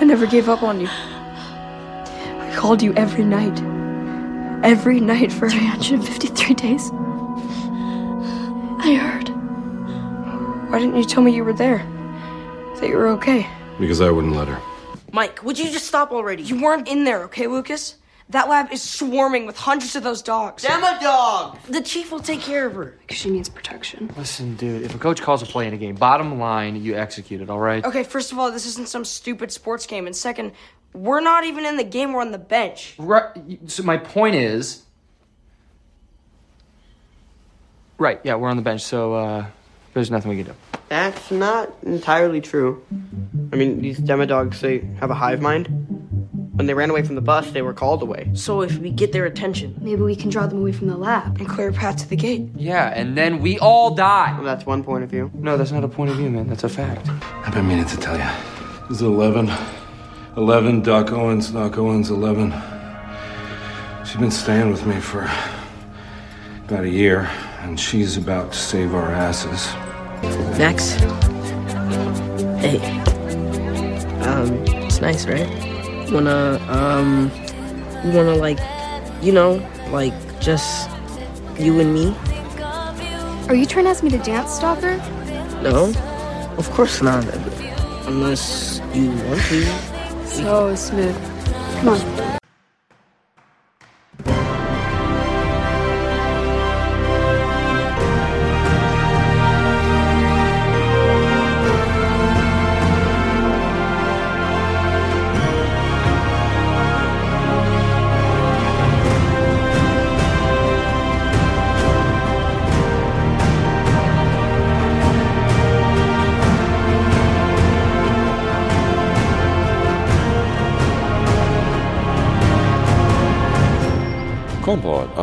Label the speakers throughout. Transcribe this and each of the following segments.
Speaker 1: I never gave up on you. I called you every night. Every night for 353 days. I heard. Why didn't you tell me you were there? That you were okay?
Speaker 2: Because I wouldn't let her.
Speaker 3: Mike, would you just stop already?
Speaker 1: You weren't in there, okay, Lucas? That lab is swarming with hundreds of those dogs.
Speaker 3: Emma dog! The chief will take care of her.
Speaker 1: Because she needs protection.
Speaker 4: Listen, dude, if a coach calls a play in a game, bottom line, you execute it, all right?
Speaker 1: Okay, first of all, this isn't some stupid sports game. And second, we're not even in the game, we're on the bench.
Speaker 4: Right. So my point is. Right, yeah, we're on the bench, so uh, there's nothing we can do.
Speaker 3: That's not entirely true. I mean, these demodogs, they have a hive mind. When they ran away from the bus, they were called away. So if we get their attention,
Speaker 1: Maybe we can draw them away from the lab and clear a path to the gate.
Speaker 4: Yeah, and then we all die.
Speaker 3: well, that's one point of view.
Speaker 4: No, that's not a point of view, man. That's a fact.
Speaker 2: I've been meaning to tell you. This is 11. 11, Doc Owens, Doc Owens, 11. She's been staying with me for about a year, and she's about to save our asses.
Speaker 3: Max. Hey. Um, it's nice, right? Wanna, um, you wanna, like, you know, like, just you and me?
Speaker 5: Are you trying to ask me to dance, Stalker?
Speaker 3: No? Of course not. Unless you want to.
Speaker 5: So smooth. Come on.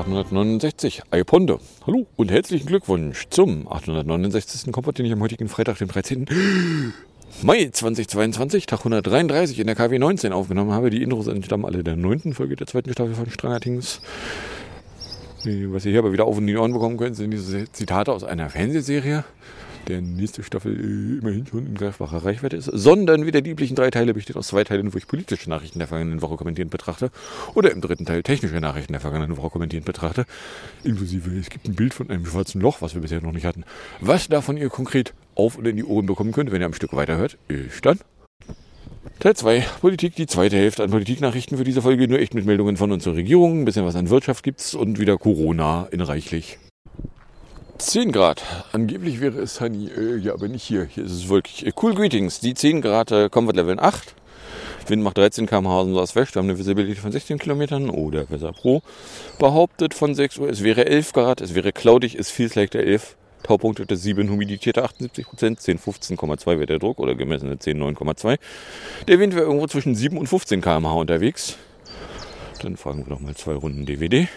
Speaker 6: 869, Eiponde. Hallo und herzlichen Glückwunsch zum 869. Komport, den ich am heutigen Freitag, dem 13. Mai 2022, Tag 133 in der KW 19 aufgenommen habe. Die Intros entstammen alle der neunten Folge der zweiten Staffel von Strangertings. Was ihr hier aber wieder auf und die Ohren bekommen könnt, sind diese Zitate aus einer Fernsehserie, der nächste Staffel äh, immerhin schon in greifbarer Reichweite ist, sondern wie der lieblichen drei Teile besteht aus zwei Teilen, wo ich politische Nachrichten der vergangenen Woche kommentierend betrachte, oder im dritten Teil technische Nachrichten der vergangenen Woche kommentierend betrachte, inklusive es gibt ein Bild von einem schwarzen Loch, was wir bisher noch nicht hatten. Was davon ihr konkret auf oder in die Ohren bekommen könnt, wenn ihr am Stück weiterhört, ist dann Teil 2, Politik, die zweite Hälfte an Politiknachrichten für diese Folge, nur echt mit Meldungen von unserer Regierung, ein bisschen was an Wirtschaft gibt's und wieder Corona in reichlich. 10 Grad. Angeblich wäre es Honey. Äh, ja, aber nicht hier. Hier ist es wirklich. Äh, cool Greetings. Die 10 Grad äh, Comfort Level 8. Wind macht 13 km/h und so West. Wir haben eine Visibility von 16 Kilometern. Oder Weser Pro behauptet von 6 Uhr, es wäre 11 Grad. Es wäre cloudig, feels like der 11. Taupunkt der 7, Humidität 78 Prozent, 10, 15,2 wäre der Druck oder gemessene 10, 9,2. Der Wind wäre irgendwo zwischen 7 und 15 km/h unterwegs. Dann fragen wir noch mal zwei Runden DVD.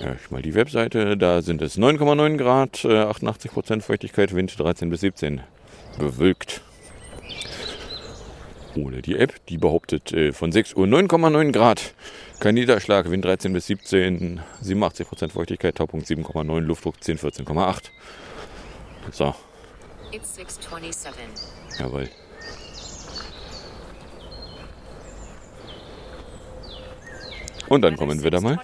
Speaker 6: Ja, ich mal die Webseite. Da sind es 9,9 Grad, äh, 88 Prozent Feuchtigkeit, Wind 13 bis 17. Bewölkt. Ohne die App, die behauptet äh, von 6 Uhr 9,9 Grad. Kein Niederschlag, Wind 13 bis 17, 87 Prozent Feuchtigkeit, Taupunkt 7,9, Luftdruck 10, 14,8. So,
Speaker 7: It's 627.
Speaker 6: jawohl. Und dann kommen wir da mal.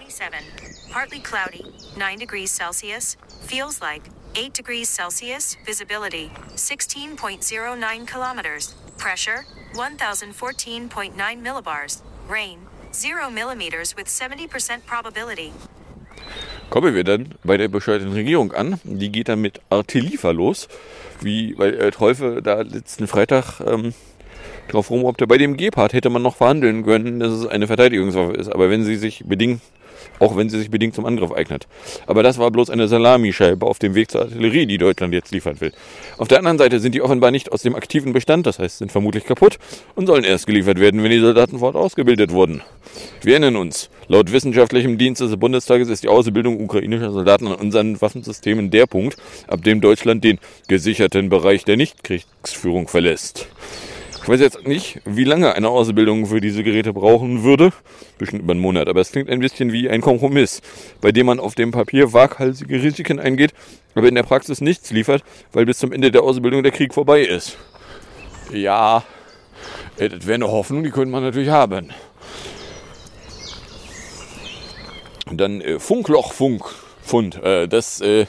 Speaker 7: 627. Partly cloudy, 9 degrees Celsius. Feels like 8 degrees Celsius. Visibility 16.09 kilometers. Pressure 1014.9 millibars. Rain 0 millimeters with 70% probability.
Speaker 6: kommen wir dann bei der bescheuerten Regierung an. Die geht dann mit Artilliefer los, wie weil äh, Teufel da letzten Freitag ähm, drauf rumrobte. Bei dem Gepard hätte man noch verhandeln können, dass es eine Verteidigungswaffe ist, aber wenn sie sich bedingt, auch wenn sie sich bedingt zum Angriff eignet. Aber das war bloß eine Salamischeibe auf dem Weg zur Artillerie, die Deutschland jetzt liefern will. Auf der anderen Seite sind die offenbar nicht aus dem aktiven Bestand, das heißt, sind vermutlich kaputt und sollen erst geliefert werden, wenn die Soldaten fort ausgebildet wurden. Wir erinnern uns, laut wissenschaftlichem Dienst des Bundestages ist die Ausbildung ukrainischer Soldaten an unseren Waffensystemen der Punkt, ab dem Deutschland den gesicherten Bereich der Nichtkriegsführung verlässt. Ich weiß jetzt nicht, wie lange eine Ausbildung für diese Geräte brauchen würde. Bestimmt über einen Monat. Aber es klingt ein bisschen wie ein Kompromiss, bei dem man auf dem Papier waghalsige Risiken eingeht, aber in der Praxis nichts liefert, weil bis zum Ende der Ausbildung der Krieg vorbei ist. Ja, Äh, das wäre eine Hoffnung, die könnte man natürlich haben. Und dann äh, Funklochfunkfund. Äh, das, äh,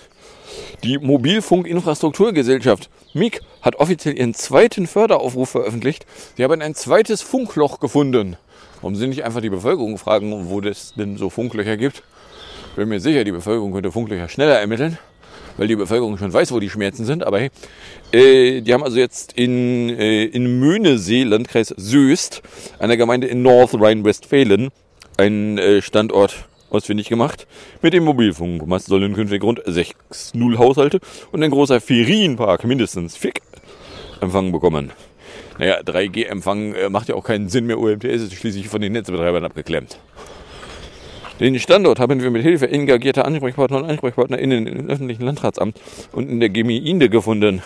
Speaker 6: die Mobilfunkinfrastrukturgesellschaft MIG hat offiziell ihren zweiten Förderaufruf veröffentlicht. Sie haben ein zweites Funkloch gefunden. Warum sie nicht einfach die Bevölkerung fragen, wo es denn so Funklöcher gibt? Bin mir sicher, die Bevölkerung könnte Funklöcher schneller ermitteln, weil die Bevölkerung schon weiß, wo die Schmerzen sind. Aber hey, äh, die haben also jetzt in, äh, in Möhnesee, Landkreis Söst, einer Gemeinde in North Rhine-Westfalen, einen äh, Standort ausfindig gemacht. Mit dem Mobilfunkmast sollen künftig rund 6-0 Haushalte und ein großer Ferienpark mindestens FIC Empfang bekommen. Naja, 3G-Empfang äh, macht ja auch keinen Sinn mehr. UMTS ist schließlich von den Netzbetreibern abgeklemmt. Den Standort haben wir mit Hilfe engagierter Ansprechpartner und AnsprechpartnerInnen im öffentlichen Landratsamt und in der Gemeinde gefunden.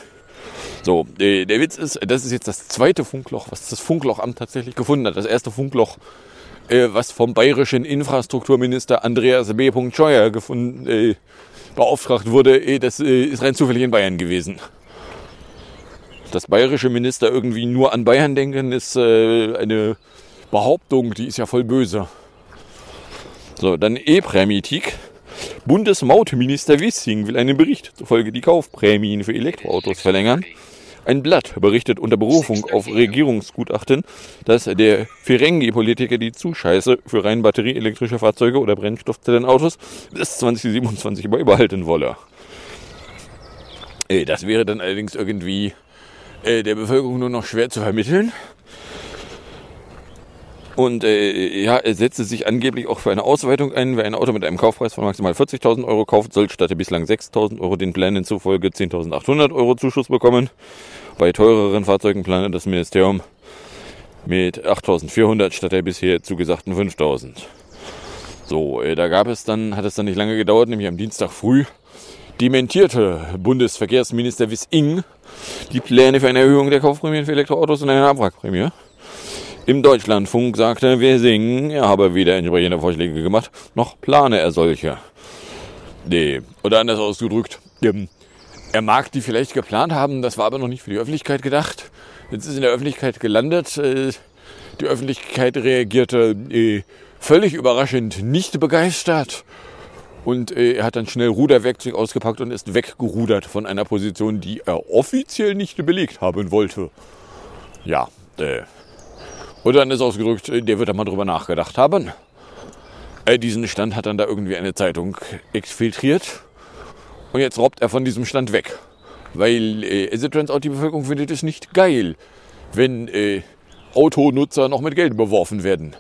Speaker 6: So, äh, der Witz ist, das ist jetzt das zweite Funkloch, was das Funklochamt tatsächlich gefunden hat. Das erste Funkloch, äh, was vom bayerischen Infrastrukturminister Andreas B. Scheuer gefunden, äh, beauftragt wurde, äh, das äh, ist rein zufällig in Bayern gewesen. Dass bayerische Minister irgendwie nur an Bayern denken, ist eine Behauptung, die ist ja voll böse. So, dann E-Prämitik. Bundesmautminister Wissing will einen Bericht zufolge die Kaufprämien für Elektroautos verlängern. Ein Blatt berichtet unter Berufung auf Regierungsgutachten, dass der Ferengi-Politiker die Zuscheiße für rein batterieelektrische Fahrzeuge oder Brennstoffzellenautos bis 2027 beibehalten wolle. Äh, Das wäre dann allerdings irgendwie äh, der Bevölkerung nur noch schwer zu vermitteln. Und äh, ja, er setzte sich angeblich auch für eine Ausweitung ein. Wer ein Auto mit einem Kaufpreis von maximal 40.000 Euro kauft, soll statt der bislang 6.000 Euro den Plänen zufolge 10.800 Euro Zuschuss bekommen. Bei teureren Fahrzeugen planet das Ministerium mit 8.400 statt der bisher zugesagten 5.000. So, äh, da gab es dann, hat es dann nicht lange gedauert, nämlich am Dienstag früh dementierte Bundesverkehrsminister Wissing die Pläne für eine Erhöhung der Kaufprämien für Elektroautos und eine Abwrackprämie. Im Deutschlandfunk sagte Wissing, er habe weder entsprechende Vorschläge gemacht, noch plane er solche. Nee, oder anders ausgedrückt, ähm, er mag die vielleicht geplant haben, das war aber noch nicht für die Öffentlichkeit gedacht. Jetzt ist in der Öffentlichkeit gelandet. äh, Die Öffentlichkeit reagierte äh, völlig überraschend nicht begeistert. Und äh, er hat dann schnell Ruderwerkzeug ausgepackt und ist weggerudert von einer Position, die er offiziell nicht belegt haben wollte. Ja, äh. Oder anders ausgedrückt, äh, der wird da mal drüber nachgedacht haben. Äh, diesen Stand hat dann da irgendwie eine Zeitung exfiltriert. Und jetzt robbt er von diesem Stand weg. Weil, äh, as it turns out, die Bevölkerung findet es nicht geil, wenn äh, Autonutzer noch mit Geld beworfen werden.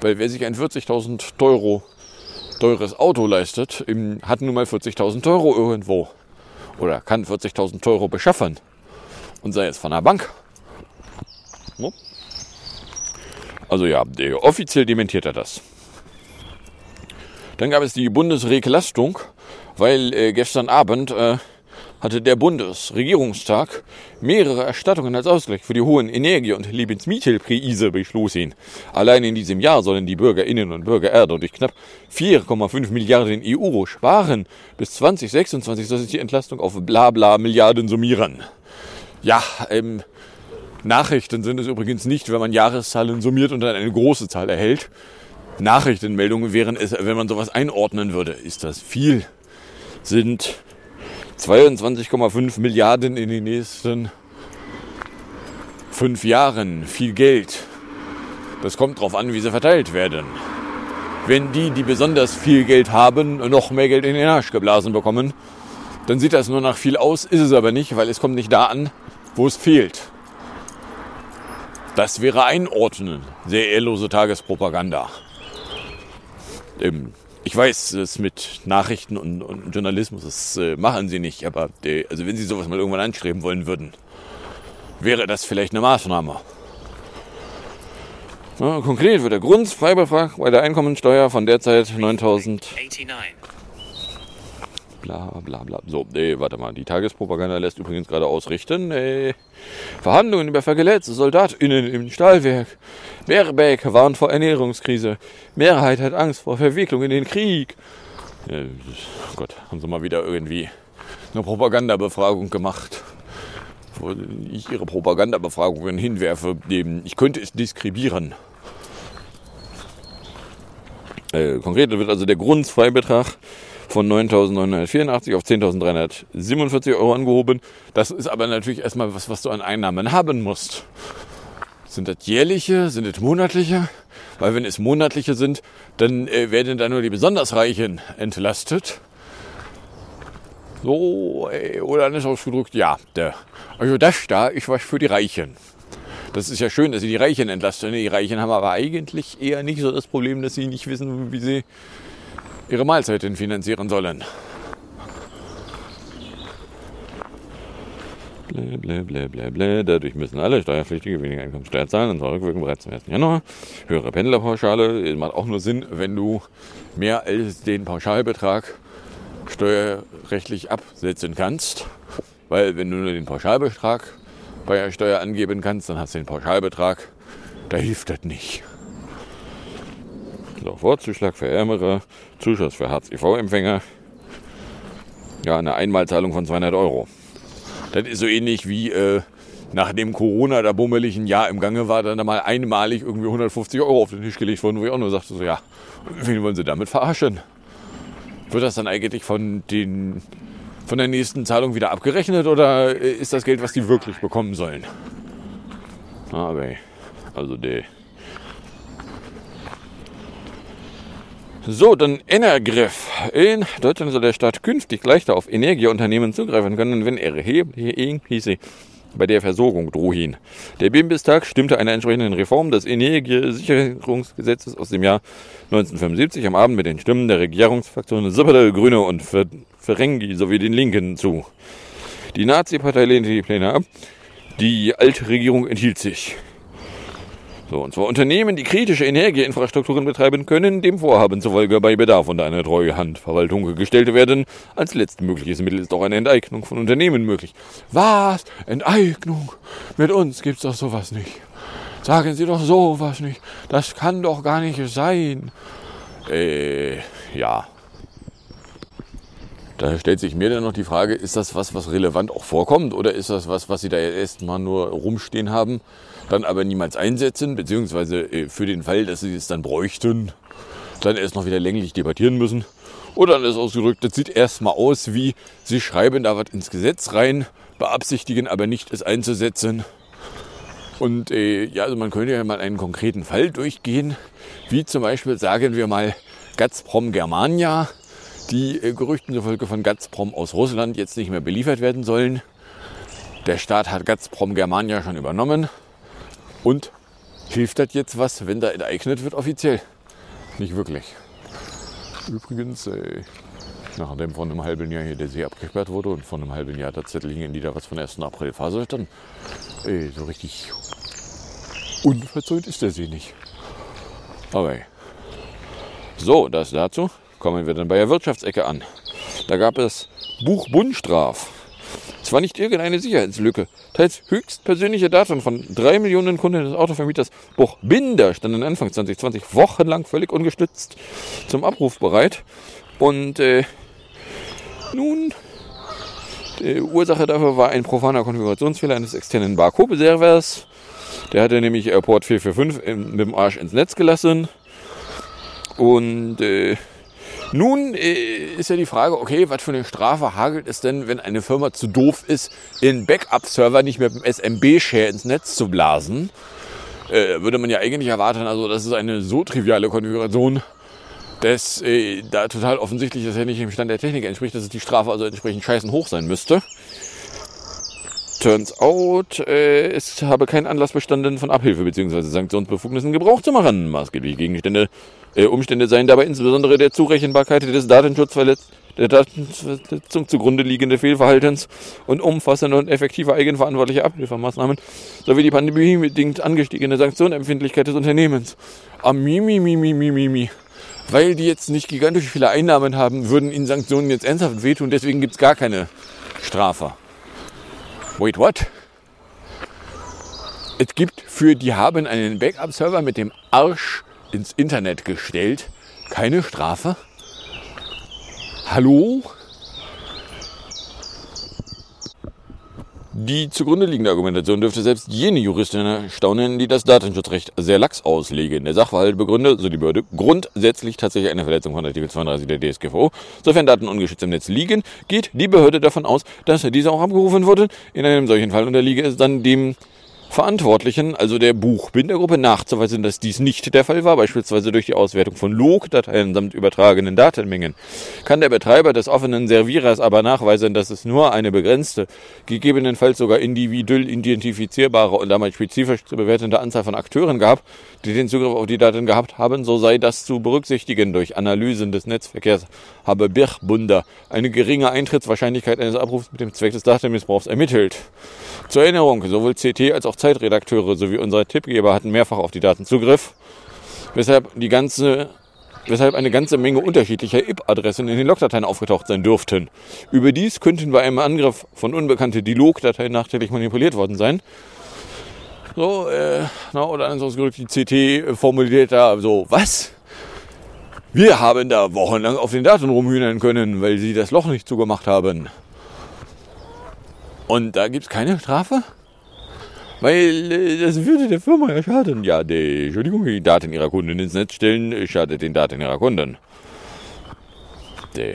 Speaker 6: Weil wer sich ein 40.000 Euro teures Auto leistet, hat nun mal 40.000 Euro irgendwo. Oder kann 40.000 Euro beschaffen. Und sei es von der Bank. No? Also ja, offiziell dementiert er das. Dann gab es die Bundesreglastung, weil äh, gestern Abend äh, hatte der Bundesregierungstag mehrere Erstattungen als Ausgleich für die hohen Energie- und Lebensmittelpreise beschlossen. Allein in diesem Jahr sollen die Bürgerinnen und Bürger Erde durch knapp 4,5 Milliarden Euro sparen. Bis 2026 soll sich die Entlastung auf bla bla Milliarden summieren. Ja, ähm, Nachrichten sind es übrigens nicht, wenn man Jahreszahlen summiert und dann eine große Zahl erhält. Nachrichtenmeldungen wären es, wenn man sowas einordnen würde. Ist das viel? Sind 22,5 Milliarden in den nächsten fünf Jahren viel Geld. Das kommt drauf an, wie sie verteilt werden. Wenn die, die besonders viel Geld haben, noch mehr Geld in den Arsch geblasen bekommen, dann sieht das nur nach viel aus, ist es aber nicht, weil es kommt nicht da an, wo es fehlt. Das wäre einordnen. Sehr ehrlose Tagespropaganda. Ähm, ich weiß, das mit Nachrichten und, und Journalismus, das äh, machen sie nicht. Aber äh, also wenn sie sowas mal irgendwann anstreben wollen würden, wäre das vielleicht eine Maßnahme. Konkret wird der Grundfreibetrag bei der Einkommensteuer von derzeit 9000 bla bla bla. So, nee, warte mal. Die Tagespropaganda lässt übrigens gerade ausrichten. Äh, Verhandlungen über verletzte SoldatInnen im Stahlwerk. Baerbeck warnt vor Ernährungskrise. Mehrheit hat Angst vor Verwicklung in den Krieg. Äh, Gott, haben sie mal wieder irgendwie eine Propagandabefragung gemacht. wo ich ihre Propagandabefragungen hinwerfe, dem ich könnte es diskribieren. Äh, konkret wird also der Grundfreibetrag von 9.984 auf 10.347 Euro angehoben. Das ist aber natürlich erstmal was, was du an Einnahmen haben musst. Sind das jährliche? Sind das monatliche? Weil wenn es monatliche sind, dann äh, werden da nur die besonders Reichen entlastet. So, ey, oder anders ausgedrückt, ja, der, also das da ist was für die Reichen. Das ist ja schön, dass sie die Reichen entlasten. Die Reichen haben aber eigentlich eher nicht so das Problem, dass sie nicht wissen, wie sie ihre Mahlzeiten finanzieren sollen. Blä, blä, blä, blä, blä. Dadurch müssen alle Steuerpflichtige weniger Einkommensteuer zahlen und zwar rückwirkend bereits zum 1. Januar. Höhere Pendlerpauschale macht auch nur Sinn, wenn du mehr als den Pauschalbetrag steuerrechtlich absetzen kannst. Weil wenn du nur den Pauschalbetrag bei der Steuer angeben kannst, dann hast du den Pauschalbetrag. Da hilft das nicht. So, Vorzuschlag für Ärmere, Zuschuss für Hartz-IV-Empfänger. Ja, eine Einmalzahlung von 200 Euro. Das ist so ähnlich wie äh, nachdem Corona da bummelig ein Jahr im Gange war, dann mal einmalig irgendwie 150 Euro auf den Tisch gelegt wurden, wo ich auch nur sagte, so ja, wen wollen sie damit verarschen? Wird das dann eigentlich von, den, von der nächsten Zahlung wieder abgerechnet oder ist das Geld, was die wirklich bekommen sollen? Aber, also der. So, dann Energief. In Deutschland soll der Staat künftig leichter auf Energieunternehmen zugreifen können, wenn erhebliche bei der Versorgung drohen. Der Bundestag stimmte einer entsprechenden Reform des Energiesicherungsgesetzes aus dem Jahr 1975 am Abend mit den Stimmen der Regierungsfraktionen Sipperde, Grüne und Ferengi sowie den Linken zu. Die Nazi-Partei lehnte die Pläne ab. Die alte Regierung enthielt sich. So, und zwar Unternehmen, die kritische Energieinfrastrukturen betreiben können, dem Vorhaben zufolge bei Bedarf unter eine treue Handverwaltung gestellt werden. Als letztmögliches Mittel ist auch eine Enteignung von Unternehmen möglich. Was? Enteignung? Mit uns gibt's doch sowas nicht. Sagen Sie doch sowas nicht. Das kann doch gar nicht sein. Äh, ja. Da stellt sich mir dann noch die Frage, ist das was, was relevant auch vorkommt? Oder ist das was, was Sie da erst mal nur rumstehen haben? Dann aber niemals einsetzen, beziehungsweise äh, für den Fall, dass sie es dann bräuchten, dann erst noch wieder länglich debattieren müssen. Oder dann ist ausgedrückt, das sieht erstmal aus wie, sie schreiben da was ins Gesetz rein, beabsichtigen aber nicht, es einzusetzen. Und äh, ja, also man könnte ja mal einen konkreten Fall durchgehen, wie zum Beispiel, sagen wir mal, Gazprom Germania, die äh, Gerüchten zufolge von Gazprom aus Russland jetzt nicht mehr beliefert werden sollen. Der Staat hat Gazprom Germania schon übernommen. Und hilft das jetzt was, wenn da enteignet wird offiziell? Nicht wirklich. Übrigens, äh, nachdem vor einem halben Jahr hier der See abgesperrt wurde und vor einem halben Jahr tatsächlich in die da was von 1. April Phase dann äh, so richtig unverzeugt ist der See nicht. Aber so, das dazu. Kommen wir dann bei der Wirtschaftsecke an. Da gab es Buch Bundstraf. Es war nicht irgendeine Sicherheitslücke. Teils höchstpersönliche Daten von drei Millionen Kunden des Autovermieters Buch Binder standen Anfang 2020 wochenlang völlig ungestützt zum Abruf bereit. Und äh, nun, die Ursache dafür war ein profaner Konfigurationsfehler eines externen Barcode-Servers. Der hatte nämlich Port 445 mit dem Arsch ins Netz gelassen. Und äh, nun äh, ist ja die Frage, okay, was für eine Strafe hagelt es denn, wenn eine Firma zu doof ist, ihren Backup-Server nicht mit dem SMB-Share ins Netz zu blasen? Äh, würde man ja eigentlich erwarten, also das ist eine so triviale Konfiguration, dass äh, da total offensichtlich dass er nicht im Stand der Technik entspricht, dass die Strafe also entsprechend scheißen hoch sein müsste. Turns out, äh, es habe keinen Anlass bestanden, von Abhilfe bzw. Sanktionsbefugnissen Gebrauch zu machen. Maßgebliche Gegenstände äh, Umstände seien dabei insbesondere der Zurechenbarkeit des Datenschutzverletz der Datenverletzung zugrunde liegende Fehlverhaltens und umfassende und effektive eigenverantwortliche Abhilfemaßnahmen sowie die pandemiebedingt angestiegene Sanktionempfindlichkeit des Unternehmens. Amimimimimimi. Weil die jetzt nicht gigantisch viele Einnahmen haben, würden ihnen Sanktionen jetzt ernsthaft wehtun, deswegen gibt es gar keine Strafe. Wait, what? Es gibt für die haben einen Backup-Server mit dem Arsch ins Internet gestellt. Keine Strafe? Hallo? Die zugrunde liegende Argumentation dürfte selbst jene Juristen erstaunen, die das Datenschutzrecht sehr lax auslegen. Der Sachverhalt begründe, so die Behörde, grundsätzlich tatsächlich eine Verletzung von Artikel 32 der DSGVO. Sofern Daten ungeschützt im Netz liegen, geht die Behörde davon aus, dass diese auch abgerufen wurden. In einem solchen Fall unterliege es dann dem Verantwortlichen, also der Buchbindergruppe, nachzuweisen, dass dies nicht der Fall war, beispielsweise durch die Auswertung von Logdateien samt übertragenen Datenmengen. Kann der Betreiber des offenen Servierers aber nachweisen, dass es nur eine begrenzte, gegebenenfalls sogar individuell identifizierbare und damit spezifisch zu bewertende Anzahl von Akteuren gab, die den Zugriff auf die Daten gehabt haben, so sei das zu berücksichtigen. Durch Analysen des Netzverkehrs habe Birchbunder eine geringe Eintrittswahrscheinlichkeit eines Abrufs mit dem Zweck des Datenmissbrauchs ermittelt. Zur Erinnerung, sowohl CT als auch Zeitredakteure sowie unsere Tippgeber hatten mehrfach auf die Daten Zugriff, weshalb, die ganze, weshalb eine ganze Menge unterschiedlicher IP-Adressen in den Logdateien aufgetaucht sein dürften. Überdies könnten bei einem Angriff von Unbekannte die Logdateien nachträglich manipuliert worden sein. So, äh, na, oder ansonsten die CT formuliert da so, was? Wir haben da wochenlang auf den Daten rumhühnern können, weil sie das Loch nicht zugemacht haben. Und da gibt es keine Strafe? Weil äh, das würde der Firma ja schaden. Ja, die, Entschuldigung, die Daten ihrer Kunden ins Netz stellen, äh, schadet den Daten ihrer Kunden. Die.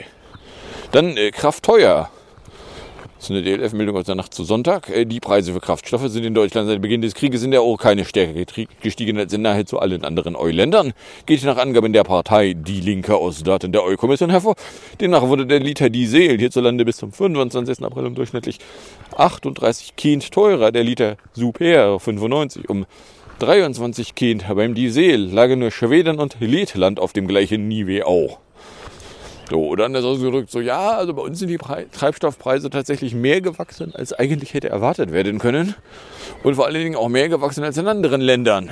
Speaker 6: Dann äh, Kraft teuer. Das ist eine DLF-Meldung aus der Nacht zu Sonntag. Äh, die Preise für Kraftstoffe sind in Deutschland seit Beginn des Krieges in der keine stärker gestiegen als in nahezu allen anderen EU-Ländern. Geht nach Angaben der Partei Die Linke aus Daten der EU-Kommission hervor. Demnach wurde der Liter Diesel hierzulande bis zum 25. April um durchschnittlich 38 Kind teurer. Der Liter Super 95 um 23 Kind. Beim Diesel lagen nur Schweden und Lettland auf dem gleichen Niveau. So, oder anders ausgedrückt, so ja, also bei uns sind die Pre Treibstoffpreise tatsächlich mehr gewachsen, als eigentlich hätte erwartet werden können. Und vor allen Dingen auch mehr gewachsen als in anderen Ländern.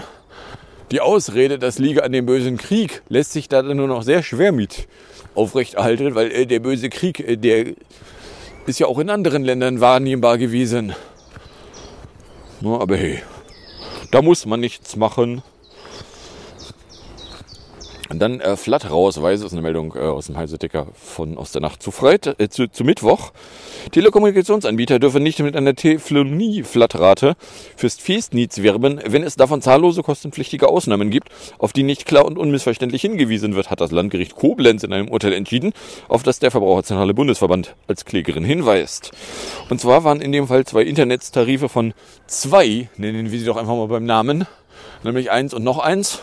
Speaker 6: Die Ausrede, das liege an dem bösen Krieg, lässt sich da dann nur noch sehr schwer mit aufrechterhalten, weil äh, der böse Krieg, äh, der ist ja auch in anderen Ländern wahrnehmbar gewesen. No, aber hey, da muss man nichts machen. Und dann äh, Flatterausweise ist eine Meldung äh, aus dem Heise-Ticker von aus der Nacht zu, Freitag, äh, zu, zu Mittwoch. Telekommunikationsanbieter dürfen nicht mit einer Telefonie-Flattrate fürs Festnetz werben, wenn es davon zahllose kostenpflichtige Ausnahmen gibt, auf die nicht klar und unmissverständlich hingewiesen wird, hat das Landgericht Koblenz in einem Urteil entschieden, auf das der Verbraucherzentrale Bundesverband als Klägerin hinweist. Und zwar waren in dem Fall zwei Internettarife von zwei, nennen wir sie doch einfach mal beim Namen, nämlich eins und noch eins,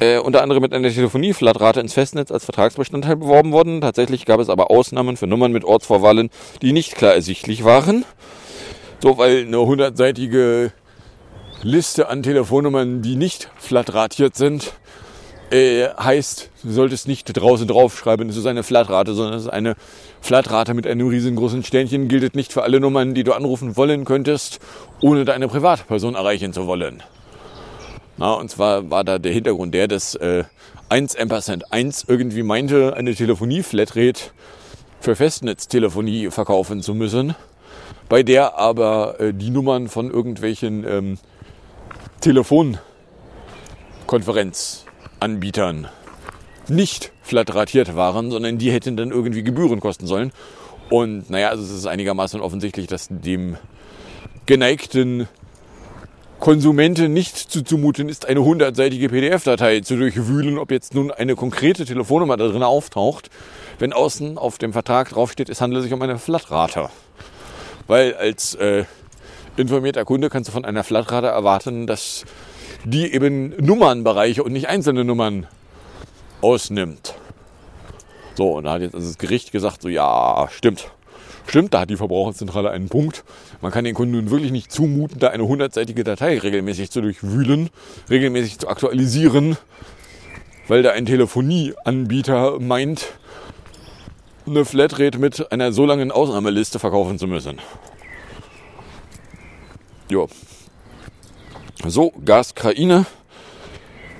Speaker 6: äh, unter anderem mit einer Telefonie-Flatrate ins Festnetz als Vertragsbestandteil beworben worden. Tatsächlich gab es aber Ausnahmen für Nummern mit Ortsvorwahlen, die nicht klar ersichtlich waren. So, weil eine hundertseitige Liste an Telefonnummern, die nicht flatratiert sind, äh, heißt, du solltest nicht draußen draufschreiben, es ist eine Flatrate, sondern es ist eine Flatrate mit einem riesengroßen Sternchen, gilt nicht für alle Nummern, die du anrufen wollen könntest, ohne deine Privatperson erreichen zu wollen. Na, und zwar war da der Hintergrund der, dass äh, 1 Ampersand 1 irgendwie meinte, eine Telefonie-Flatrate für Festnetztelefonie verkaufen zu müssen, bei der aber äh, die Nummern von irgendwelchen ähm, Telefonkonferenzanbietern nicht flatratiert waren, sondern die hätten dann irgendwie Gebühren kosten sollen. Und naja, also es ist einigermaßen offensichtlich, dass dem geneigten Konsumenten nicht zuzumuten ist, eine hundertseitige PDF-Datei zu durchwühlen, ob jetzt nun eine konkrete Telefonnummer da drin auftaucht, wenn außen auf dem Vertrag draufsteht, es handelt sich um eine Flatrate. Weil als äh, informierter Kunde kannst du von einer Flatrate erwarten, dass die eben Nummernbereiche und nicht einzelne Nummern ausnimmt. So, und da hat jetzt also das Gericht gesagt, so ja, stimmt. Stimmt, da hat die Verbraucherzentrale einen Punkt. Man kann den Kunden nun wirklich nicht zumuten, da eine hundertseitige Datei regelmäßig zu durchwühlen, regelmäßig zu aktualisieren, weil da ein Telefonieanbieter meint, eine Flatrate mit einer so langen Ausnahmeliste verkaufen zu müssen. Jo. So, Gaskraine.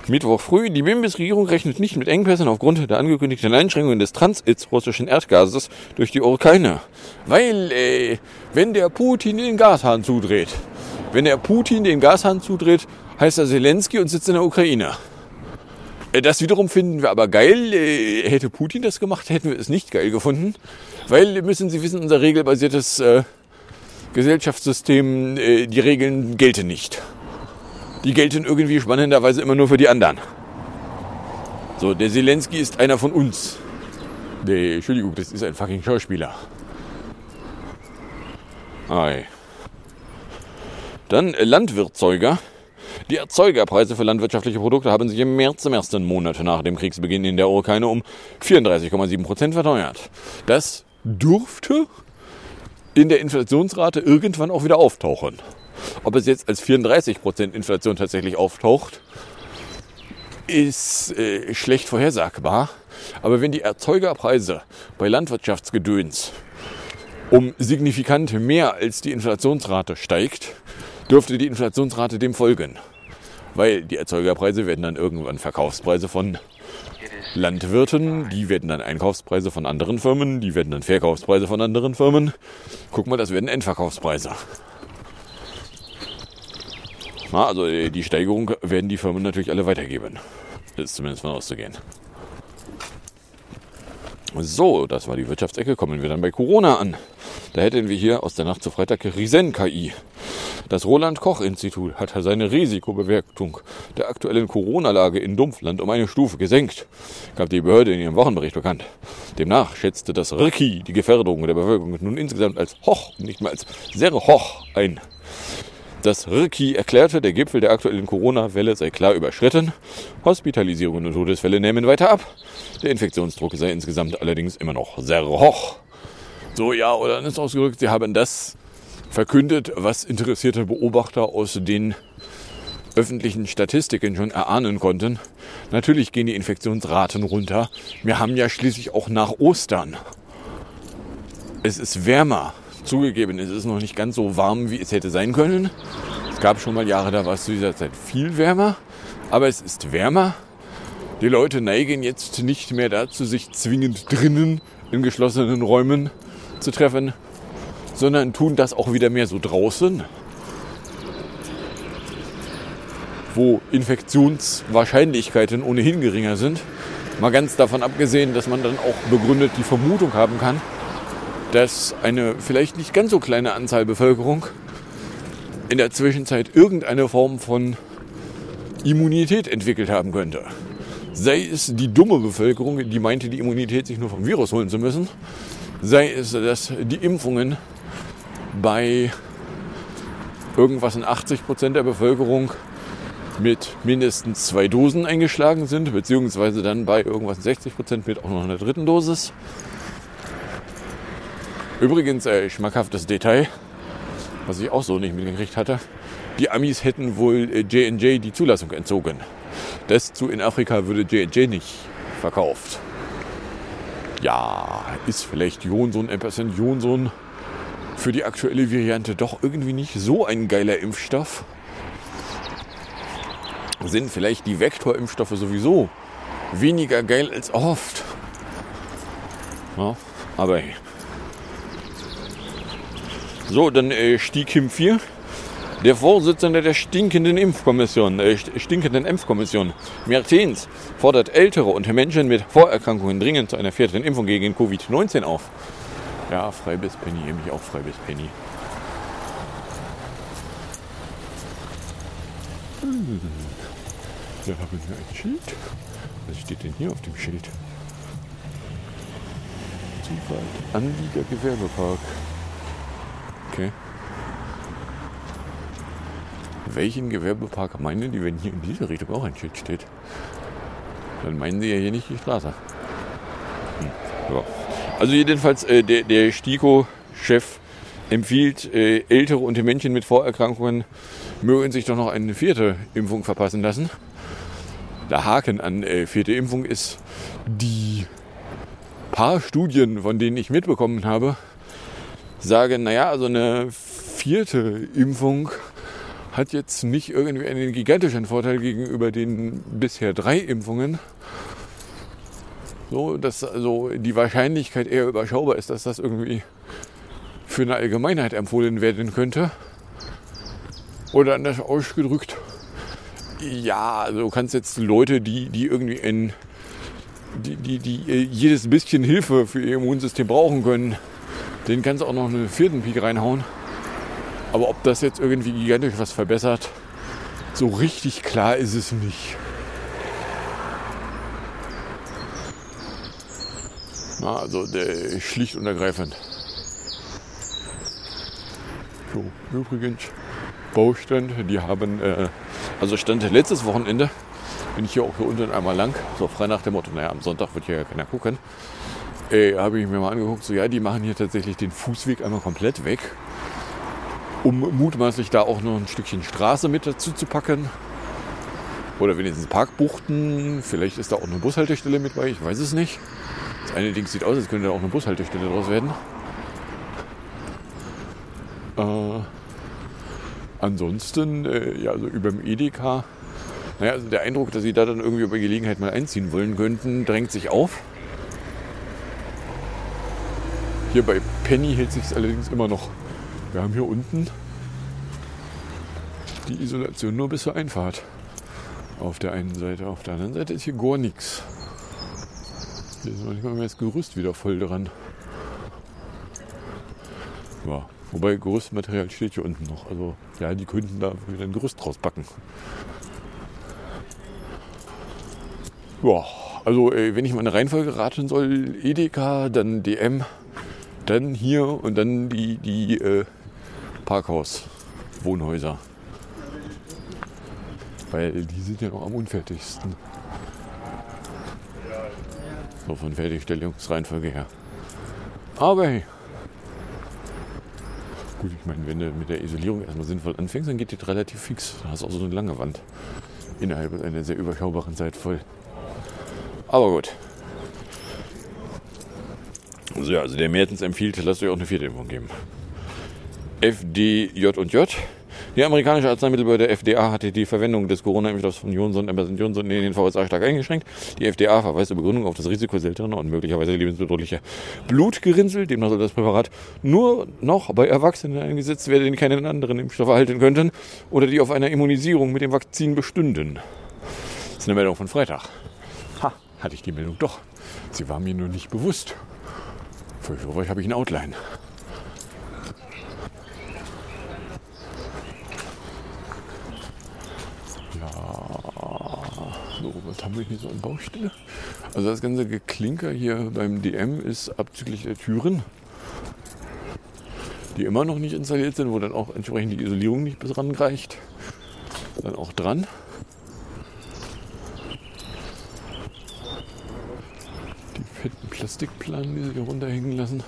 Speaker 6: Mittwoch früh. Die Bundesregierung rechnet nicht mit Engpässen aufgrund der angekündigten Einschränkungen des Transits russischen Erdgases durch die Ukraine. Weil, äh, wenn der Putin den Gashahn zudreht, wenn der Putin den Gashahn zudreht, heißt er Zelensky und sitzt in der Ukraine. Äh, das wiederum finden wir aber geil. Äh, hätte Putin das gemacht, hätten wir es nicht geil gefunden. Weil, müssen Sie wissen, unser regelbasiertes äh, Gesellschaftssystem, äh, die Regeln gelten nicht. Die gelten irgendwie spannenderweise immer nur für die anderen. So, der Zelensky ist einer von uns. Nee, Entschuldigung, das ist ein fucking Schauspieler. Ei. Dann Landwirtzeuger. Die Erzeugerpreise für landwirtschaftliche Produkte haben sich im März im ersten Monat nach dem Kriegsbeginn in der Ukraine um 34,7 Prozent verteuert. Das dürfte in der Inflationsrate irgendwann auch wieder auftauchen. Ob es jetzt als 34 Prozent Inflation tatsächlich auftaucht, ist äh, schlecht vorhersagbar. Aber wenn die Erzeugerpreise bei Landwirtschaftsgedöns um signifikant mehr als die Inflationsrate steigt, dürfte die Inflationsrate dem folgen. Weil die Erzeugerpreise werden dann irgendwann Verkaufspreise von Landwirten, die werden dann Einkaufspreise von anderen Firmen, die werden dann Verkaufspreise von anderen Firmen. Guck mal, das werden Endverkaufspreise. Na, also die Steigerung werden die Firmen natürlich alle weitergeben. Ist zumindest von auszugehen. So, das war die Wirtschaftsecke. Kommen wir dann bei Corona an. Da hätten wir hier aus der Nacht zu Freitag Risen-KI. Das Roland-Koch-Institut hat seine Risikobewertung der aktuellen Corona-Lage in Dumpfland um eine Stufe gesenkt, gab die Behörde in ihrem Wochenbericht bekannt. Demnach schätzte das RKI die Gefährdung der Bevölkerung nun insgesamt als hoch nicht mehr als sehr hoch ein. Das RKI erklärte, der Gipfel der aktuellen Corona-Welle sei klar überschritten. Hospitalisierungen und Todesfälle nehmen weiter ab. Der Infektionsdruck sei insgesamt allerdings immer noch sehr hoch. So, ja, oder dann ist ausgedrückt, sie haben das verkündet, was interessierte Beobachter aus den öffentlichen Statistiken schon erahnen konnten. Natürlich gehen die Infektionsraten runter. Wir haben ja schließlich auch nach Ostern. Es ist wärmer. Zugegeben, es ist noch nicht ganz so warm, wie es hätte sein können. Es gab schon mal Jahre, da war es zu dieser Zeit viel wärmer. Aber es ist wärmer. Die Leute neigen jetzt nicht mehr dazu, sich zwingend drinnen in geschlossenen Räumen zu treffen, sondern tun das auch wieder mehr so draußen, wo Infektionswahrscheinlichkeiten ohnehin geringer sind. Mal ganz davon abgesehen, dass man dann auch begründet die Vermutung haben kann, dass eine vielleicht nicht ganz so kleine Anzahl Bevölkerung in der Zwischenzeit irgendeine Form von Immunität entwickelt haben könnte. Sei es die dumme Bevölkerung, die meinte, die Immunität sich nur vom Virus holen zu müssen, sei es, dass die Impfungen bei irgendwas in 80 Prozent der Bevölkerung mit mindestens zwei Dosen eingeschlagen sind, beziehungsweise dann bei irgendwas in 60 Prozent mit auch noch einer dritten Dosis. Übrigens, äh, schmackhaftes Detail, was ich auch so nicht mitgekriegt hatte. Die Amis hätten wohl J&J äh, die Zulassung entzogen. Zu in Afrika würde J&J nicht verkauft. Ja, ist vielleicht Johnson, Ampersand Johnson für die aktuelle Variante doch irgendwie nicht so ein geiler Impfstoff. Sind vielleicht die Vektorimpfstoffe sowieso weniger geil als oft. Ja, aber hey. So, dann äh, Stikim 4. Der Vorsitzende der stinkenden Impfkommission, äh, stinkenden Impfkommission, Mertens, fordert Ältere und Menschen mit Vorerkrankungen dringend zu einer vierten Impfung gegen Covid-19 auf. Ja, frei bis Penny, nämlich auch frei bis Penny. Hm. Da haben wir ein Schild. Was steht denn hier auf dem Schild? Zu weit. Anlieger Gewerbepark. Okay. Welchen Gewerbepark meinen die, wenn hier in dieser Richtung auch ein Schild steht? Dann meinen sie ja hier nicht die Straße. Hm. Ja. Also jedenfalls äh, der, der STIKO-Chef empfiehlt, äh, ältere und Menschen mit Vorerkrankungen mögen sich doch noch eine vierte Impfung verpassen lassen. Der Haken an äh, vierte Impfung ist, die paar Studien, von denen ich mitbekommen habe, sagen, naja, also eine vierte Impfung hat jetzt nicht irgendwie einen gigantischen Vorteil gegenüber den bisher drei Impfungen, so, dass also die Wahrscheinlichkeit eher überschaubar ist, dass das irgendwie für eine Allgemeinheit empfohlen werden könnte. Oder anders ausgedrückt, ja, also du kannst jetzt Leute, die, die irgendwie in, die, die, die jedes bisschen Hilfe für ihr Immunsystem brauchen können, denen kannst du auch noch einen vierten Peak reinhauen. Aber ob das jetzt irgendwie gigantisch was verbessert, so richtig klar ist es nicht. Also der, schlicht und ergreifend. So, übrigens, Baustand, die haben, äh, also stand letztes Wochenende, bin ich hier auch hier unten einmal lang, so frei nach dem Motto, naja, am Sonntag wird hier ja keiner gucken. Äh, habe ich mir mal angeguckt, so ja, die machen hier tatsächlich den Fußweg einmal komplett weg, um mutmaßlich da auch noch ein Stückchen Straße mit dazu zu packen. Oder wenigstens Parkbuchten. Vielleicht ist da auch eine Bushaltestelle mit bei, ich weiß es nicht. Das eine Ding sieht aus, als könnte da auch eine Bushaltestelle draus werden. Äh, ansonsten, äh, ja, also über dem Edeka, naja, also der Eindruck, dass sie da dann irgendwie über Gelegenheit mal einziehen wollen könnten, drängt sich auf. Hier bei Penny hält sich allerdings immer noch. Wir haben hier unten die Isolation nur bis zur Einfahrt. Auf der einen Seite. Auf der anderen Seite ist hier gar nichts. Hier ist manchmal das Gerüst wieder voll dran. Ja, wobei Gerüstmaterial steht hier unten noch. Also ja, die könnten da wieder ein Gerüst draus packen. Ja, also wenn ich mal eine Reihenfolge raten soll, Edeka, dann DM, dann hier und dann die, die äh, Parkhaus-Wohnhäuser. Weil die sind ja noch am unfertigsten. So von Fertigstellungsreihenfolge her. Aber hey. Gut, ich meine, wenn du mit der Isolierung erstmal sinnvoll anfängst, dann geht die relativ fix. Da hast du auch so eine lange Wand. Innerhalb einer sehr überschaubaren Zeit voll. Aber gut. Also ja, also der Mertens empfiehlt, lasst euch auch eine vierte Impfung geben. FDJ und J die amerikanische Arzneimittelbehörde FDA hatte die Verwendung des Corona-Impfstoffs von Johnson Johnson in den VSA stark eingeschränkt. Die FDA verweist zur Begründung auf das Risiko seltener und möglicherweise lebensbedrohlicher Blutgerinnsel. Demnach soll das Präparat nur noch bei Erwachsenen eingesetzt werden, die keinen anderen Impfstoff erhalten könnten oder die auf einer Immunisierung mit dem Vakzin bestünden. Das ist eine Meldung von Freitag. Ha, hatte ich die Meldung doch. Sie war mir nur nicht bewusst. Für euch habe ich ein Outline. So, was haben wir hier so an Baustelle? Also das ganze Geklinker hier beim DM ist abzüglich der Türen, die immer noch nicht installiert sind, wo dann auch entsprechend die Isolierung nicht bis ran reicht. Dann auch dran. Die fetten Plastikplanen, die sie hier runterhängen lassen,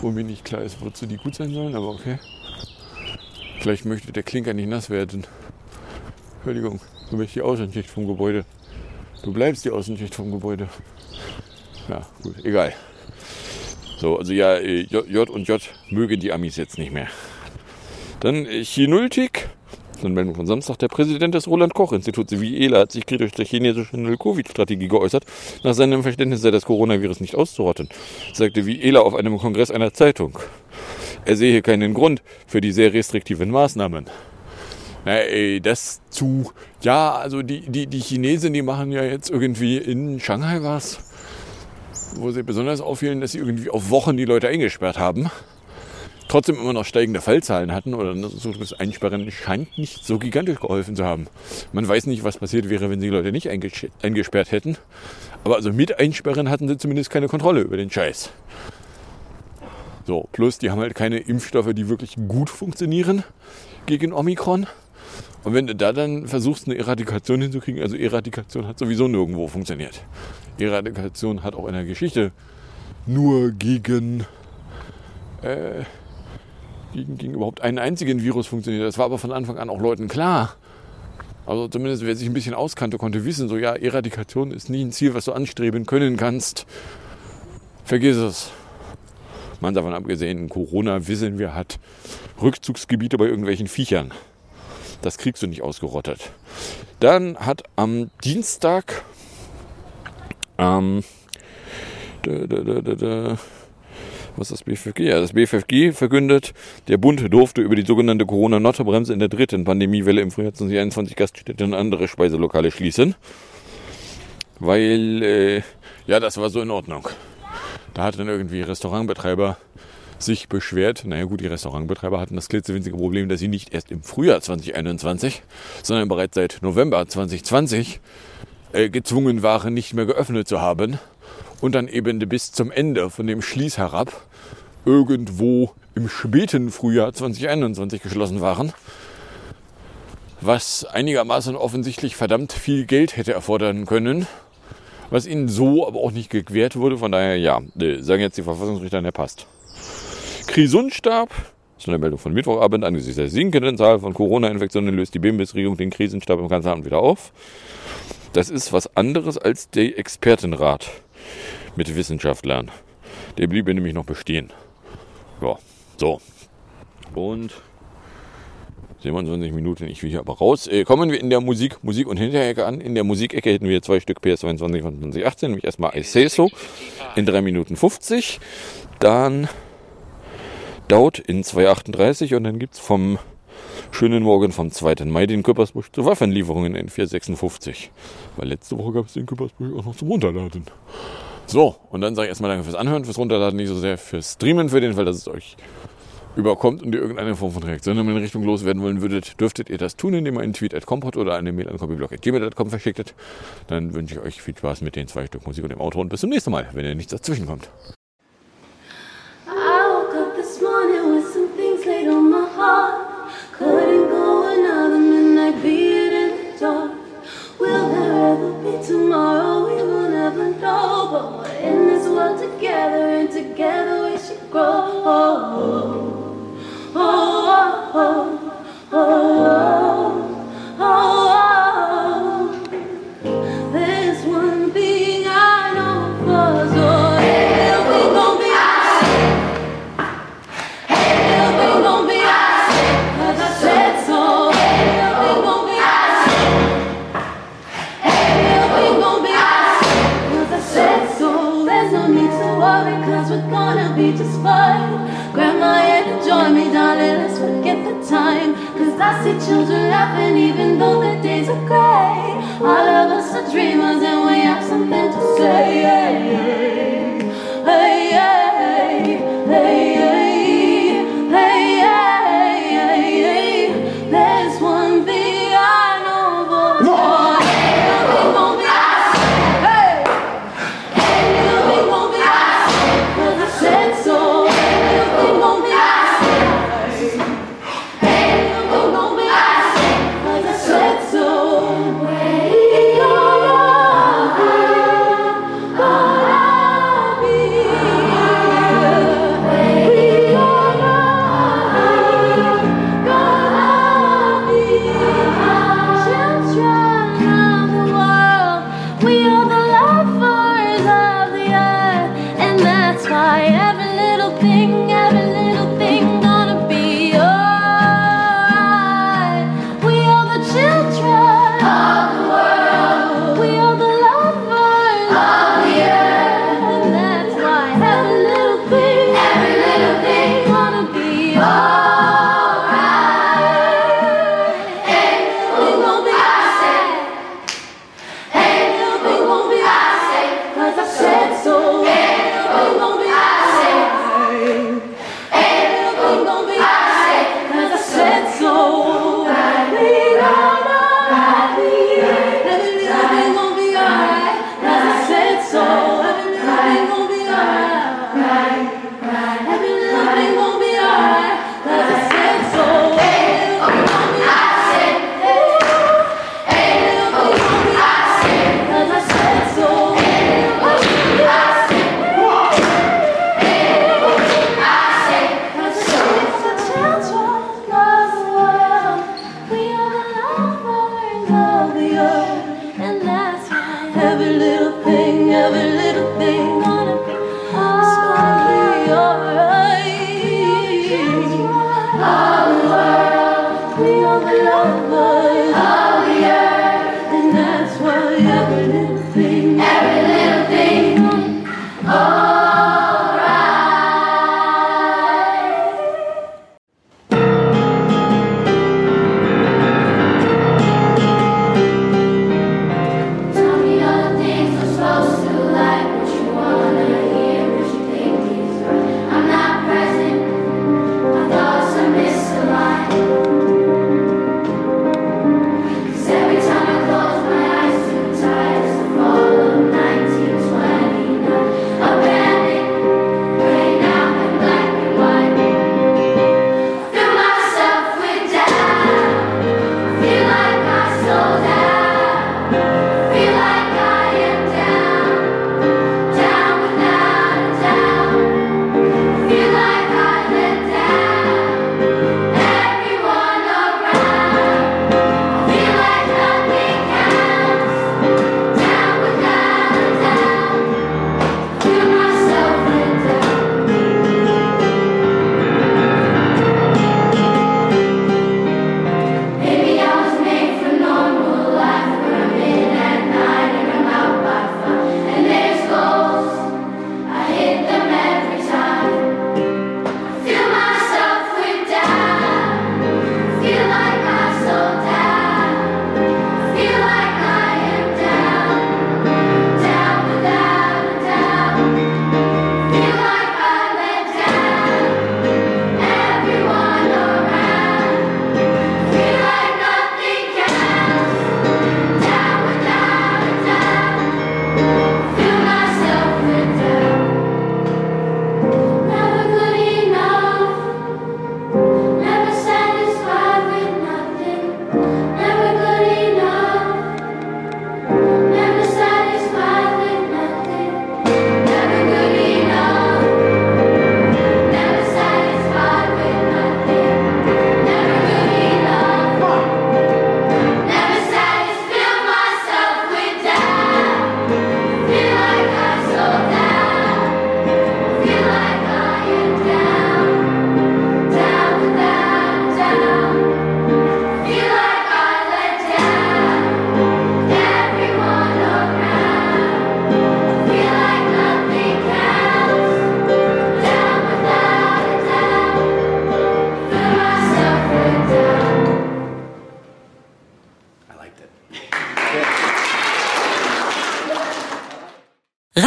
Speaker 6: wo mir nicht klar ist, wozu die gut sein sollen, aber okay. Vielleicht möchte der Klinker nicht nass werden. Entschuldigung, so möchte die Außenschicht vom Gebäude. Du bleibst die Außenschicht vom Gebäude. Ja, gut, egal. So, also ja, äh, J, und J mögen die Amis jetzt nicht mehr. Dann äh, Chinultik. Dann Meldung von Samstag. Der Präsident des Roland-Koch-Instituts, Viela, hat sich kritisch zur chinesischen Null-Covid-Strategie geäußert. Nach seinem Verständnis sei das Coronavirus nicht auszurotten, sagte Viela auf einem Kongress einer Zeitung. Er sehe keinen Grund für die sehr restriktiven Maßnahmen. Na, ey, das zu, ja, also die, die, die Chinesen, die machen ja jetzt irgendwie in Shanghai was, wo sie besonders auffielen, dass sie irgendwie auf Wochen die Leute eingesperrt haben. Trotzdem immer noch steigende Fallzahlen hatten oder so das Einsperren scheint nicht so gigantisch geholfen zu haben. Man weiß nicht, was passiert wäre, wenn sie die Leute nicht eingesperrt hätten. Aber also mit Einsperren hatten sie zumindest keine Kontrolle über den Scheiß. So, plus die haben halt keine Impfstoffe, die wirklich gut funktionieren gegen Omikron. Und wenn du da dann versuchst, eine Eradikation hinzukriegen, also Eradikation hat sowieso nirgendwo funktioniert. Eradikation hat auch in der Geschichte nur gegen, äh, gegen, gegen überhaupt einen einzigen Virus funktioniert. Das war aber von Anfang an auch Leuten klar. Also zumindest wer sich ein bisschen auskannte, konnte wissen, so ja, Eradikation ist nie ein Ziel, was du anstreben können kannst. Vergiss es. Man davon abgesehen, Corona, wissen wir, hat Rückzugsgebiete bei irgendwelchen Viechern. Das kriegst du nicht ausgerottet. Dann hat am Dienstag ähm, da, da, da, was das BFG? Ja, das BFG verkündet, der Bund durfte über die sogenannte Corona-Notterbremse in der dritten Pandemiewelle im Frühjahr 2021 Gaststätten und andere Speiselokale schließen. Weil, äh, ja, das war so in Ordnung. Da hat dann irgendwie Restaurantbetreiber sich beschwert, naja gut, die Restaurantbetreiber hatten das klitzewinzige Problem, dass sie nicht erst im Frühjahr 2021, sondern bereits seit November 2020 äh, gezwungen waren, nicht mehr geöffnet zu haben und dann eben bis zum Ende von dem Schließ herab irgendwo im späten Frühjahr 2021 geschlossen waren, was einigermaßen offensichtlich verdammt viel Geld hätte erfordern können, was ihnen so aber auch nicht gewährt wurde. Von daher, ja, sagen jetzt die Verfassungsrichter, der passt. Krisenstab, ist eine Meldung von Mittwochabend, angesichts der sinkenden Zahl von Corona-Infektionen löst die BIMBIS-Regierung den Krisenstab im Kanzleramt wieder auf. Das ist was anderes als der Expertenrat mit Wissenschaftlern. Der blieb nämlich noch bestehen. Ja, so. Und 27 Minuten, ich will hier aber raus. Äh, kommen wir in der Musik, Musik und Hinterecke an. In der Musikecke hätten wir zwei Stück PS22 von 2018, nämlich erstmal I Say So in 3 Minuten 50. Dann Daut in 2,38 und dann gibt es vom schönen Morgen vom 2. Mai den Küppersbusch zu Waffenlieferungen in 4,56. Weil letzte Woche gab es den Küppersbusch auch noch zum Runterladen. So, und dann sage ich erstmal danke fürs Anhören, fürs Runterladen, nicht so sehr fürs Streamen, für den Fall, dass es euch überkommt und ihr irgendeine Form von Reaktion in meine Richtung loswerden wollen würdet, dürftet ihr das tun, indem ihr einen Tweet at Kompot oder eine Mail an copyblog.gmail.com verschicktet. Dann wünsche ich euch viel Spaß mit den zwei Stück Musik und dem Outro und bis zum nächsten Mal, wenn ihr nichts dazwischen kommt.
Speaker 8: Together, and together we should grow. Oh, oh, oh, oh, oh,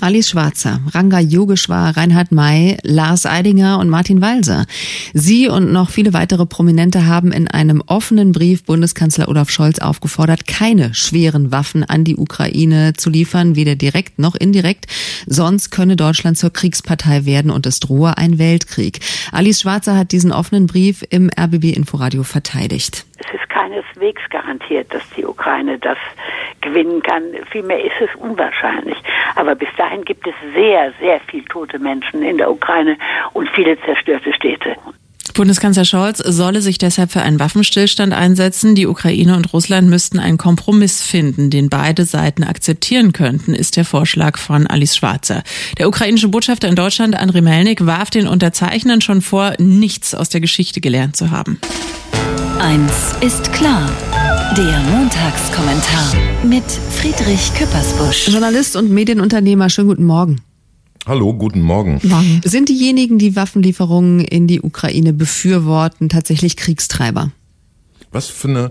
Speaker 9: Alice Schwarzer, Ranga Yogeshwar, Reinhard May, Lars Eidinger und Martin Walser. Sie und noch viele weitere Prominente haben in einem offenen Brief Bundeskanzler Olaf Scholz aufgefordert, keine schweren Waffen an die Ukraine zu liefern, weder direkt noch indirekt. Sonst könne Deutschland zur Kriegspartei werden und es drohe ein Weltkrieg. Alice Schwarzer hat diesen offenen Brief im RBB Inforadio verteidigt.
Speaker 10: Es ist keineswegs garantiert, dass die Ukraine das gewinnen kann. Vielmehr ist es unwahrscheinlich. Aber bis dahin gibt es sehr, sehr viel tote Menschen in der Ukraine und viele zerstörte Städte.
Speaker 9: Bundeskanzler Scholz solle sich deshalb für einen Waffenstillstand einsetzen. Die Ukraine und Russland müssten einen Kompromiss finden, den beide Seiten akzeptieren könnten, ist der Vorschlag von Alice Schwarzer. Der ukrainische Botschafter in Deutschland, Andriy Melnik, warf den Unterzeichnern schon vor, nichts aus der Geschichte gelernt zu haben.
Speaker 11: Eins ist klar. Der Montagskommentar mit Friedrich Küppersbusch.
Speaker 9: Journalist und Medienunternehmer, schönen guten Morgen.
Speaker 12: Hallo, guten Morgen.
Speaker 9: Morgen. Sind diejenigen, die Waffenlieferungen in die Ukraine befürworten, tatsächlich Kriegstreiber?
Speaker 12: Was für eine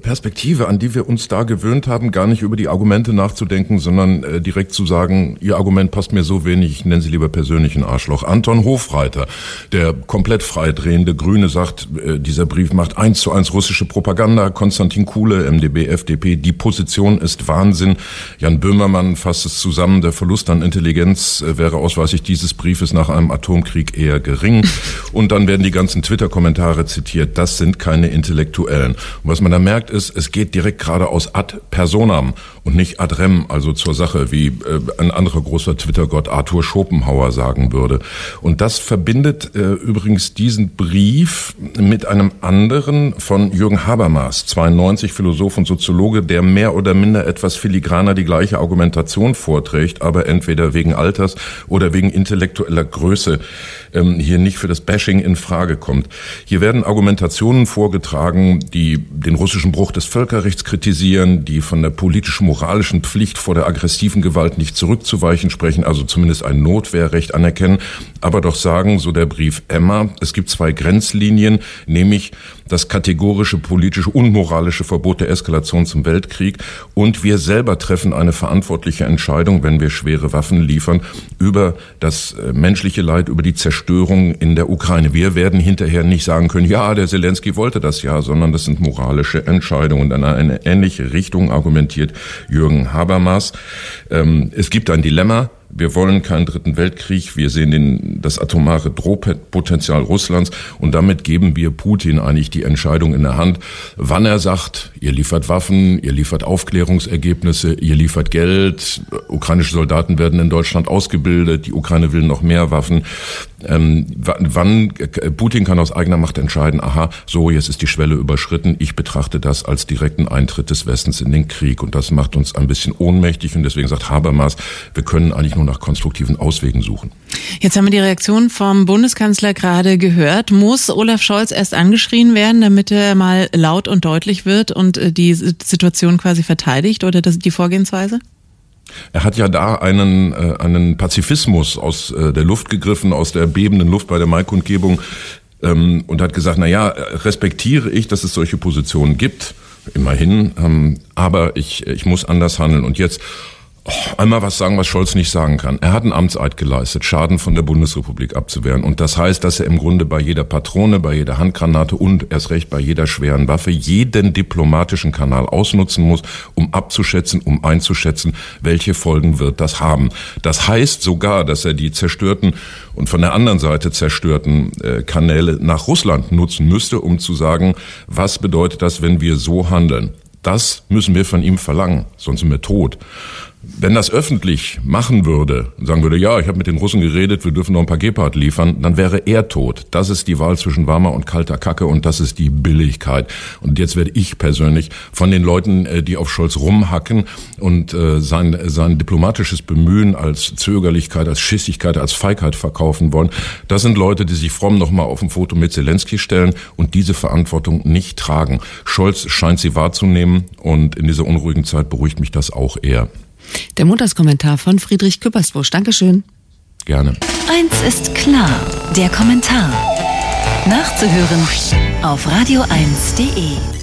Speaker 12: Perspektive, an die wir uns da gewöhnt haben, gar nicht über die Argumente nachzudenken, sondern äh, direkt zu sagen, Ihr Argument passt mir so wenig, ich nenne Sie lieber persönlichen Arschloch. Anton Hofreiter, der komplett freidrehende Grüne, sagt, äh, dieser Brief macht eins zu eins russische Propaganda. Konstantin Kuhle, MdB, FDP, die Position ist Wahnsinn. Jan Böhmermann fasst es zusammen, der Verlust an Intelligenz äh, wäre ausweislich dieses Briefes nach einem Atomkrieg eher gering. Und dann werden die ganzen Twitter-Kommentare zitiert. Das sind keine Intellektuellen. Und was man da merkt, merkt, ist, es geht direkt geradeaus ad personam und nicht ad rem, also zur Sache, wie äh, ein anderer großer Twitter-Gott Arthur Schopenhauer sagen würde. Und das verbindet äh, übrigens diesen Brief mit einem anderen von Jürgen Habermas, 92 Philosoph und Soziologe, der mehr oder minder etwas filigraner die gleiche Argumentation vorträgt, aber entweder wegen Alters oder wegen intellektueller Größe ähm, hier nicht für das Bashing in Frage kommt. Hier werden Argumentationen vorgetragen, die den russischen Bruch des Völkerrechts kritisieren, die von der politisch-moralischen Pflicht vor der aggressiven Gewalt nicht zurückzuweichen sprechen, also zumindest ein Notwehrrecht anerkennen, aber doch sagen, so der Brief Emma, es gibt zwei Grenzlinien, nämlich das kategorische politische und moralische Verbot der Eskalation zum Weltkrieg und wir selber treffen eine verantwortliche Entscheidung, wenn wir schwere Waffen liefern, über das äh, menschliche Leid, über die Zerstörung in der Ukraine. Wir werden hinterher nicht sagen können, ja, der Zelensky wollte das ja, sondern das sind moralische Entscheidungen. Und in eine ähnliche Richtung argumentiert Jürgen Habermas. Ähm, es gibt ein Dilemma, wir wollen keinen dritten Weltkrieg. Wir sehen den, das atomare Drohpotenzial Russlands. Und damit geben wir Putin eigentlich die Entscheidung in der Hand, wann er sagt, ihr liefert Waffen, ihr liefert Aufklärungsergebnisse, ihr liefert Geld. Ukrainische Soldaten werden in Deutschland ausgebildet. Die Ukraine will noch mehr Waffen. Ähm, wann Putin kann aus eigener Macht entscheiden, aha, so jetzt ist die Schwelle überschritten. Ich betrachte das als direkten Eintritt des Westens in den Krieg. Und das macht uns ein bisschen ohnmächtig. Und deswegen sagt Habermas, wir können eigentlich nur nach konstruktiven Auswegen suchen.
Speaker 9: Jetzt haben wir die Reaktion vom Bundeskanzler gerade gehört. Muss Olaf Scholz erst angeschrien werden, damit er mal laut und deutlich wird und äh, die Situation quasi verteidigt oder die Vorgehensweise?
Speaker 12: Er hat ja da einen, äh, einen Pazifismus aus äh, der Luft gegriffen, aus der bebenden Luft bei der Maikundgebung ähm, und hat gesagt, na ja, respektiere ich, dass es solche Positionen gibt, immerhin, ähm, aber ich, ich muss anders handeln. Und jetzt einmal was sagen, was Scholz nicht sagen kann. Er hat einen Amtseid geleistet, Schaden von der Bundesrepublik abzuwehren. Und das heißt, dass er im Grunde bei jeder Patrone, bei jeder Handgranate und erst recht bei jeder schweren Waffe jeden diplomatischen Kanal ausnutzen muss, um abzuschätzen, um einzuschätzen, welche Folgen wird das haben. Das heißt sogar, dass er die zerstörten und von der anderen Seite zerstörten äh, Kanäle nach Russland nutzen müsste, um zu sagen, was bedeutet das, wenn wir so handeln. Das müssen wir von ihm verlangen, sonst sind wir tot. Wenn das öffentlich machen würde und sagen würde, ja, ich habe mit den Russen geredet, wir dürfen noch ein paar Gepard liefern, dann wäre er tot. Das ist die Wahl zwischen warmer und kalter Kacke und das ist die Billigkeit. Und jetzt werde ich persönlich von den Leuten, äh, die auf Scholz rumhacken und äh, sein, sein diplomatisches Bemühen als Zögerlichkeit, als Schissigkeit, als Feigheit verkaufen wollen, das sind Leute, die sich fromm nochmal auf ein Foto mit Zelensky stellen und diese Verantwortung nicht tragen. Scholz scheint sie wahrzunehmen und in dieser unruhigen Zeit beruhigt mich das auch eher.
Speaker 9: Der Montagskommentar von Friedrich Küppersbusch. Dankeschön.
Speaker 12: Gerne.
Speaker 11: Eins ist klar, der Kommentar. Nachzuhören auf radio1.de.